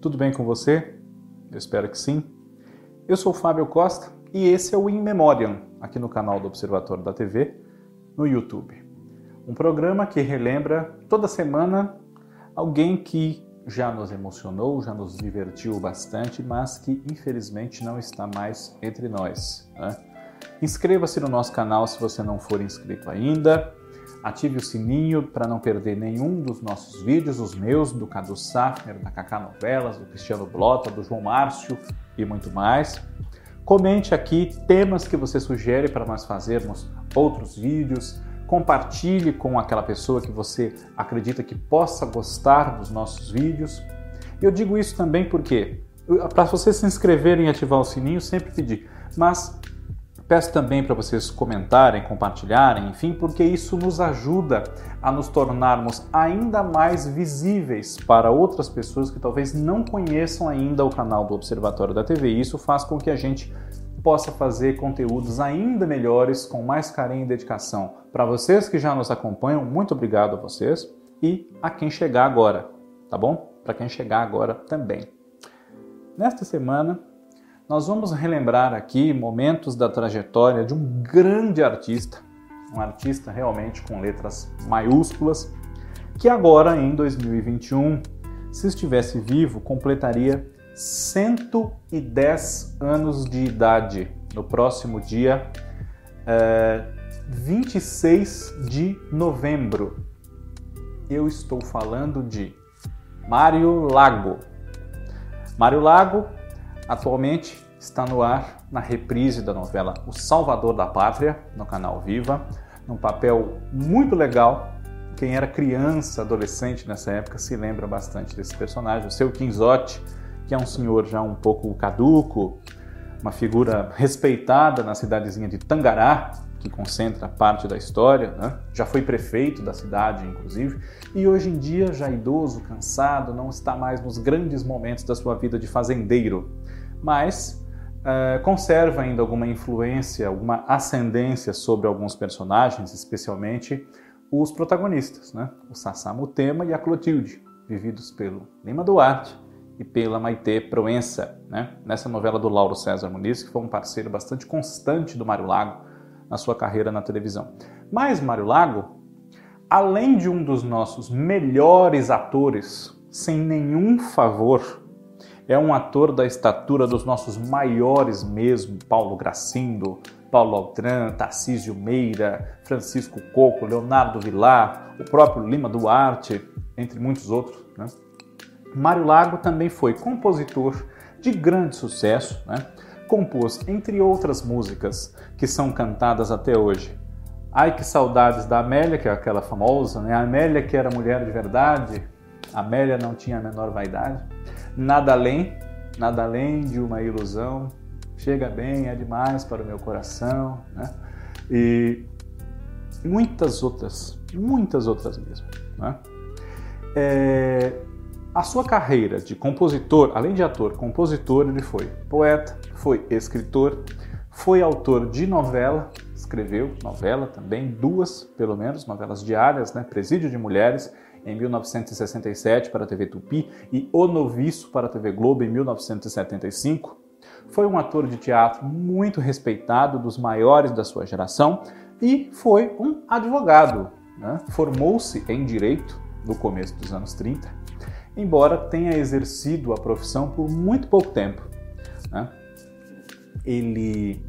Tudo bem com você? Eu espero que sim. Eu sou Fábio Costa e esse é o In Memoriam, aqui no canal do Observatório da TV, no YouTube. Um programa que relembra toda semana alguém que já nos emocionou, já nos divertiu bastante, mas que infelizmente não está mais entre nós. Né? Inscreva-se no nosso canal se você não for inscrito ainda. Ative o sininho para não perder nenhum dos nossos vídeos, os meus, do Cadu Safner, da Cacá Novelas, do Cristiano Blota, do João Márcio e muito mais. Comente aqui temas que você sugere para nós fazermos outros vídeos. Compartilhe com aquela pessoa que você acredita que possa gostar dos nossos vídeos. Eu digo isso também porque, para vocês se inscreverem e ativar o sininho, sempre pedi, mas Peço também para vocês comentarem, compartilharem, enfim, porque isso nos ajuda a nos tornarmos ainda mais visíveis para outras pessoas que talvez não conheçam ainda o canal do Observatório da TV. Isso faz com que a gente possa fazer conteúdos ainda melhores, com mais carinho e dedicação. Para vocês que já nos acompanham, muito obrigado a vocês e a quem chegar agora, tá bom? Para quem chegar agora também. Nesta semana, nós vamos relembrar aqui momentos da trajetória de um grande artista, um artista realmente com letras maiúsculas, que agora em 2021, se estivesse vivo, completaria 110 anos de idade no próximo dia é, 26 de novembro. Eu estou falando de Mário Lago. Mário Lago Atualmente está no ar na reprise da novela O Salvador da Pátria, no canal Viva, num papel muito legal. Quem era criança, adolescente nessa época se lembra bastante desse personagem, o seu Quinzote, que é um senhor já um pouco caduco, uma figura respeitada na cidadezinha de Tangará, que concentra parte da história, né? já foi prefeito da cidade, inclusive, e hoje em dia, já idoso, cansado, não está mais nos grandes momentos da sua vida de fazendeiro mas uh, conserva ainda alguma influência, alguma ascendência sobre alguns personagens, especialmente os protagonistas, né? o Sassá Mutema e a Clotilde, vividos pelo Lima Duarte e pela Maite Proença, né? nessa novela do Lauro César Muniz, que foi um parceiro bastante constante do Mário Lago na sua carreira na televisão. Mas Mário Lago, além de um dos nossos melhores atores, sem nenhum favor é um ator da estatura dos nossos maiores mesmo, Paulo Gracindo, Paulo Altran, Tarcísio Meira, Francisco Coco, Leonardo Vilar, o próprio Lima Duarte, entre muitos outros. Né? Mário Lago também foi compositor de grande sucesso, né? compôs, entre outras músicas que são cantadas até hoje. Ai que saudades da Amélia, que é aquela famosa, né? A Amélia que era mulher de verdade, a Amélia não tinha a menor vaidade nada além, nada além de uma ilusão, chega bem, é demais para o meu coração, né? E muitas outras, muitas outras mesmo, né? É, a sua carreira de compositor, além de ator, compositor, ele foi poeta, foi escritor, foi autor de novela, escreveu novela também, duas pelo menos, novelas diárias, né? Presídio de Mulheres em 1967 para a TV Tupi e O Noviço para a TV Globo em 1975. Foi um ator de teatro muito respeitado, dos maiores da sua geração, e foi um advogado. Né? Formou-se em direito no começo dos anos 30, embora tenha exercido a profissão por muito pouco tempo. Né? Ele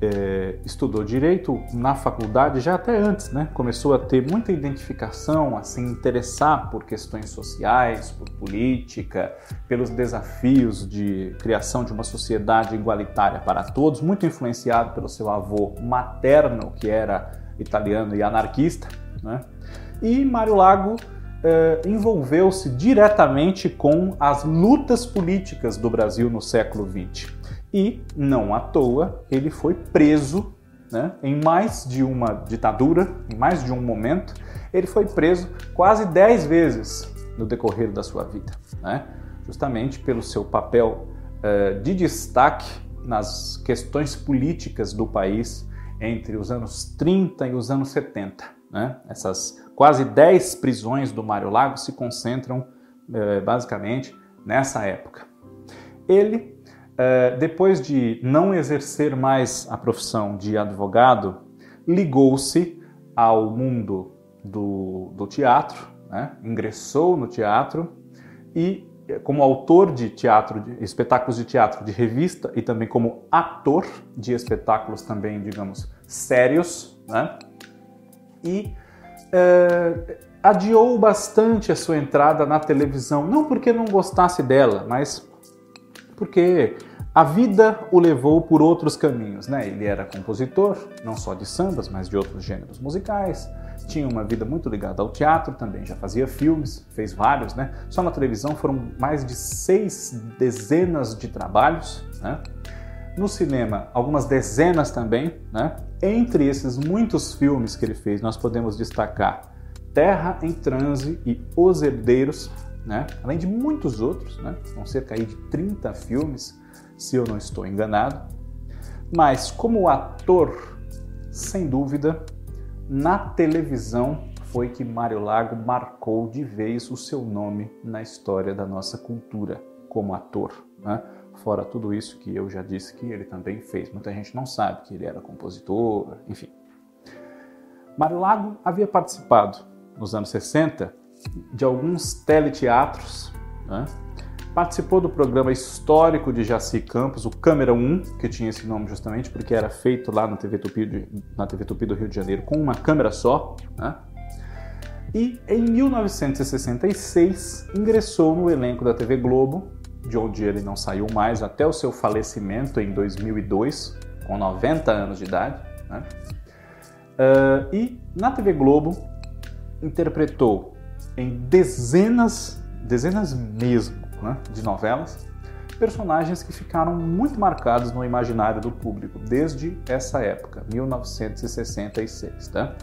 é, estudou direito na faculdade já até antes, né? Começou a ter muita identificação, a se interessar por questões sociais, por política, pelos desafios de criação de uma sociedade igualitária para todos, muito influenciado pelo seu avô materno, que era italiano e anarquista, né? E Mário Lago é, envolveu-se diretamente com as lutas políticas do Brasil no século XX e, não à toa, ele foi preso né, em mais de uma ditadura, em mais de um momento. Ele foi preso quase dez vezes no decorrer da sua vida, né, justamente pelo seu papel uh, de destaque nas questões políticas do país entre os anos 30 e os anos 70. Né? Essas quase 10 prisões do Mário Lago se concentram eh, basicamente, nessa época. Ele, eh, depois de não exercer mais a profissão de advogado, ligou-se ao mundo do, do teatro, né? ingressou no teatro e, como autor de teatro, de espetáculos de teatro de revista e também como ator de espetáculos também, digamos, sérios, né? e é, adiou bastante a sua entrada na televisão, não porque não gostasse dela, mas porque a vida o levou por outros caminhos, né? Ele era compositor, não só de sambas, mas de outros gêneros musicais. Tinha uma vida muito ligada ao teatro também, já fazia filmes, fez vários, né? Só na televisão foram mais de seis dezenas de trabalhos, né? No cinema, algumas dezenas também, né? Entre esses muitos filmes que ele fez, nós podemos destacar Terra em Transe e Os Herdeiros, né? além de muitos outros, né? são cerca de 30 filmes, se eu não estou enganado. Mas como ator, sem dúvida, na televisão foi que Mário Lago marcou de vez o seu nome na história da nossa cultura como ator. Né? Fora tudo isso que eu já disse que ele também fez. Muita gente não sabe que ele era compositor, enfim. Mário Lago havia participado nos anos 60, de alguns teleteatros. Né? Participou do programa histórico de Jaci Campos, o Câmera 1, que tinha esse nome justamente porque era feito lá na TV Tupi, de, na TV Tupi do Rio de Janeiro com uma câmera só. Né? E em 1966 ingressou no elenco da TV Globo, de onde ele não saiu mais até o seu falecimento em 2002, com 90 anos de idade. Né? Uh, e na TV Globo interpretou em dezenas, dezenas mesmo, né, de novelas, personagens que ficaram muito marcados no imaginário do público desde essa época, 1966. Tá?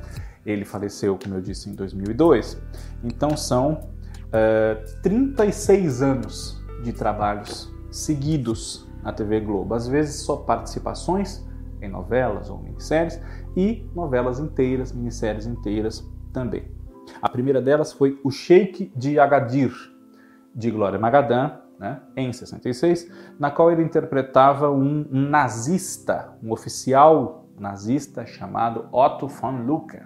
Ele faleceu, como eu disse, em 2002, então são uh, eh, 36 anos de trabalhos seguidos na TV Globo, às vezes só participações em novelas ou minisséries e novelas inteiras, minisséries inteiras também. A primeira delas foi O Sheik de Agadir, de Glória Magadan, né, em 66, na qual ele interpretava um, nazista, um oficial nazista chamado Otto von Lucker,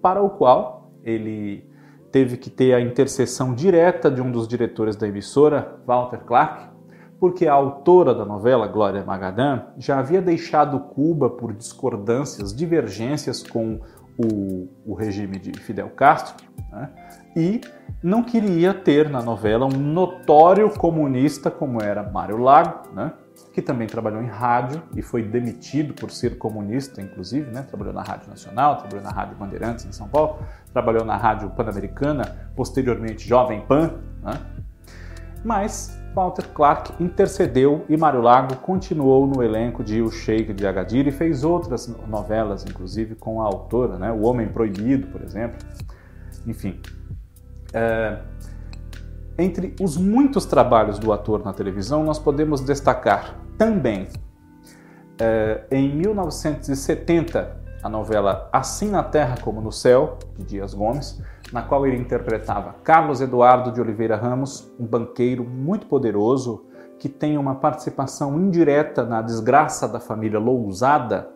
para o qual ele teve que ter a intercessão direta de um dos diretores da emissora, Walter Clark, porque a autora da novela, Glória Magadan, já havia deixado Cuba por discordâncias, divergências com o, o regime de Fidel Castro né? e não queria ter na novela um notório comunista como era Mário Lago, né? que também trabalhou em rádio e foi demitido por ser comunista, inclusive, né? trabalhou na Rádio Nacional, trabalhou na Rádio Bandeirantes em São Paulo, trabalhou na Rádio Pan-Americana, posteriormente Jovem Pan, né? mas Walter Clark intercedeu e Mário Lago continuou no elenco de O Sheik de Agadir e fez outras novelas, inclusive com a autora, né? O Homem Proibido, por exemplo. Enfim. É... Entre os muitos trabalhos do ator na televisão, nós podemos destacar também, é, em 1970, a novela Assim na Terra como no Céu, de Dias Gomes, na qual ele interpretava Carlos Eduardo de Oliveira Ramos, um banqueiro muito poderoso que tem uma participação indireta na desgraça da família Lousada,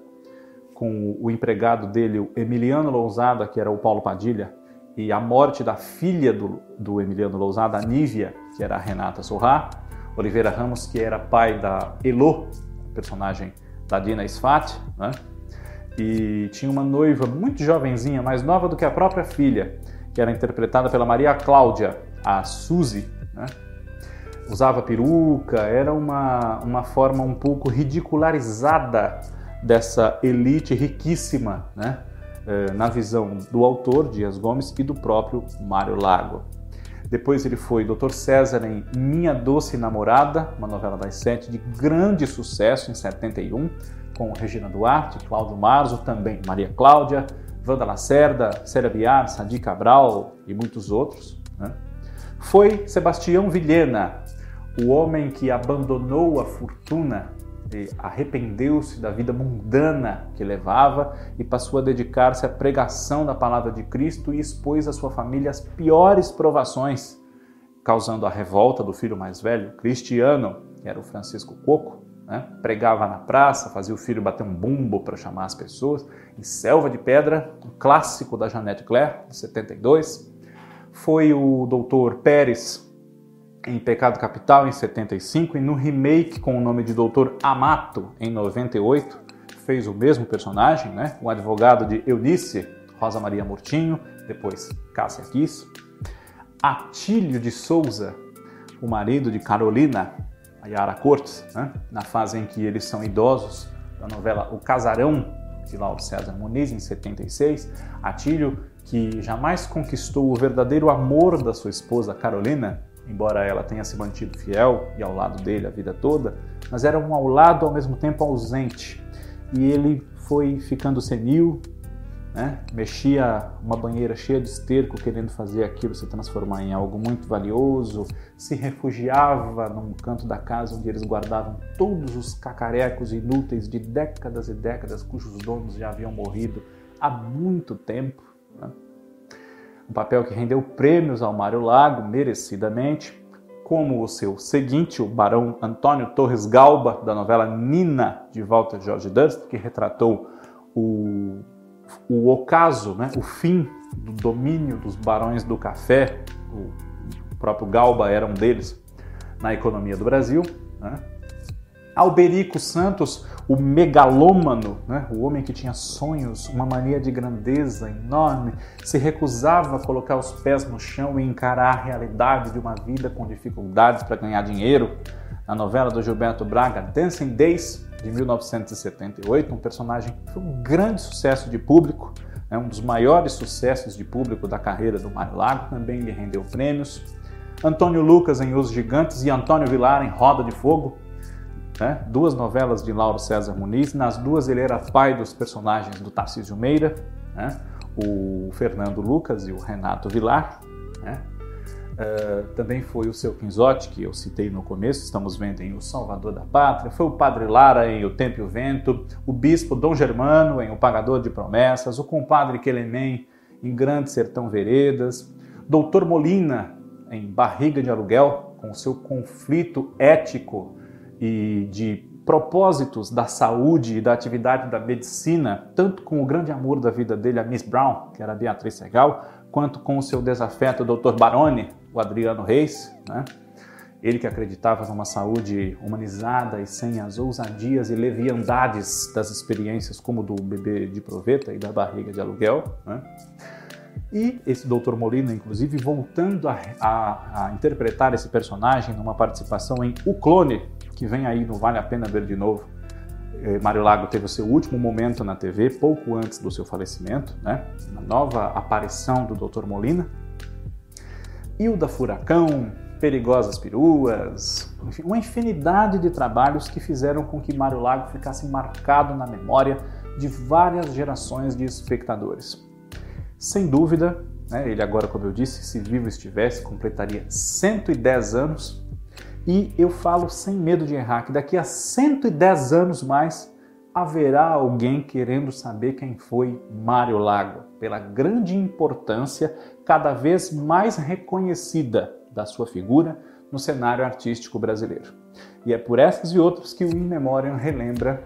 com o empregado dele, o Emiliano Lousada, que era o Paulo Padilha, e a morte da filha do, do Emiliano Lousada, a Nívia, que era a Renata Sorrá, Oliveira Ramos, que era pai da Elo, personagem da Dina Sfat, né? e tinha uma noiva muito jovenzinha, mais nova do que a própria filha, que era interpretada pela Maria Cláudia, a Suzy, né? usava peruca, era uma, uma forma um pouco ridicularizada dessa elite riquíssima, né? Eh, na visão do autor, Dias Gomes, e do próprio Mário Lago. Depois ele foi Dr. César em Minha Doce Namorada, uma novela das sete de grande sucesso em 71, com Regina Duarte, Cláudio Marzo, também Maria Cláudia, Wanda Lacerda, Célia Biar, Sadi Cabral e muitos outros. Né? Foi Sebastião Vilhena, o homem que abandonou a fortuna e arrependeu-se da vida mundana que levava e passou a dedicar-se à pregação da palavra de Cristo e expôs a sua família às piores provações causando a revolta do filho mais velho, Cristiano, que era o Francisco Coco, né? pregava na praça, fazia o filho bater um bumbo para chamar as pessoas. Em Selva de Pedra, um clássico da Janete Claire, de 72. Foi o Doutor Pérez em Pecado Capital, em 75, e no remake com o nome de Doutor Amato, em 98, fez o mesmo personagem, né? o advogado de Eunice, Rosa Maria Murtinho, depois Cássia Kiss. Atílio de Souza, o marido de Carolina, a Yara Cortes, né? na fase em que eles são idosos, da novela O Casarão, de Lauro César Muniz, em 76. Atílio, que jamais conquistou o verdadeiro amor da sua esposa Carolina, embora ela tenha se mantido fiel e ao lado dele a vida toda, mas era um ao lado ao mesmo tempo ausente. E ele foi ficando senil, né? mexia uma banheira cheia de esterco querendo fazer aquilo se transformar em algo muito valioso, se refugiava num canto da casa onde eles guardavam todos os cacarecos inúteis de décadas e décadas cujos donos já haviam morrido há muito tempo. Né? Um papel que rendeu prêmios ao Mário Lago, merecidamente, como o seu seguinte, o barão Antônio Torres Galba, da novela Nina, de Walter George Durst, que retratou o o ocaso, né, o fim do domínio dos barões do café, o próprio Galba era um deles, na economia do Brasil. Né? Alberico Santos, o megalômano, né? o homem que tinha sonhos, uma mania de grandeza enorme, se recusava a colocar os pés no chão e encarar a realidade de uma vida com dificuldades para ganhar dinheiro. Na novela do Gilberto Braga, Dancing Days, de 1978, um personagem que foi um grande sucesso de público, né, um dos maiores sucessos de público da carreira do Mário Lago, também lhe rendeu prêmios. Antônio Lucas em Os Gigantes e Antônio Vilar em Roda de Fogo, né, duas novelas de Lauro César Muniz. Nas duas ele era pai dos personagens do Tarcísio Meira, né, o Fernando Lucas e o Renato Vilar. Né, Uh, também foi o seu Quinzotti, que eu citei no começo, estamos vendo em O Salvador da Pátria, foi o Padre Lara em O Tempo e o Vento, o Bispo Dom Germano em O Pagador de Promessas, o Compadre Quelemem em Grande Sertão Veredas, Doutor Molina em Barriga de Aluguel, com seu conflito ético e de propósitos da saúde e da atividade da medicina, tanto com o grande amor da vida dele, a Miss Brown, que era Beatriz Segal, quanto com o seu desafeto, Dr. Baroni, o Adriano Reis, né? ele que acreditava numa saúde humanizada e sem as ousadias e leviandades das experiências como do bebê de proveta e da barriga de aluguel. Né? E esse Dr. Molina, inclusive, voltando a, a, a, interpretar esse personagem numa participação em O Clone, que vem aí no Vale a Pena Ver de Novo. Eh, Mário Lago teve o seu último momento na TV, pouco antes do seu falecimento, né? uma nova aparição do Dr. Molina, Hilda Furacão, Perigosas Peruas, uma infinidade de trabalhos que fizeram com que Mário Lago ficasse marcado na memória de várias gerações de espectadores. Sem dúvida, né, ele agora, como eu disse, se vivo estivesse, completaria 110 anos. E eu falo sem medo de errar que daqui a 110 anos mais haverá alguém querendo saber quem foi Mário Lago, pela grande importância cada vez mais reconhecida da sua figura no cenário artístico brasileiro. E é por essas e outras que o In Memoriam relembra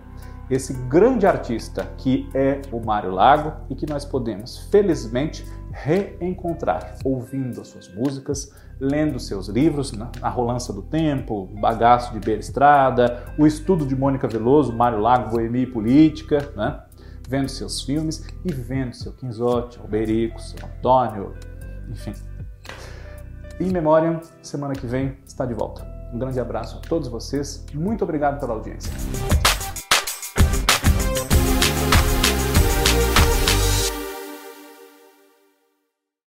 esse grande artista que é o Mário Lago e que nós podemos, felizmente, reencontrar ouvindo as suas músicas, lendo seus livros, né? A Rolança do Tempo, Bagaço de Beira Estrada, O Estudo de Mônica Veloso, Mário Lago, Boemia e Política, né? vendo seus filmes e vendo seu Quinzote, Alberico, seu Antônio, enfim. In Memoriam, semana que vem, está de volta. Um grande abraço a todos vocês, muito obrigado pela audiência.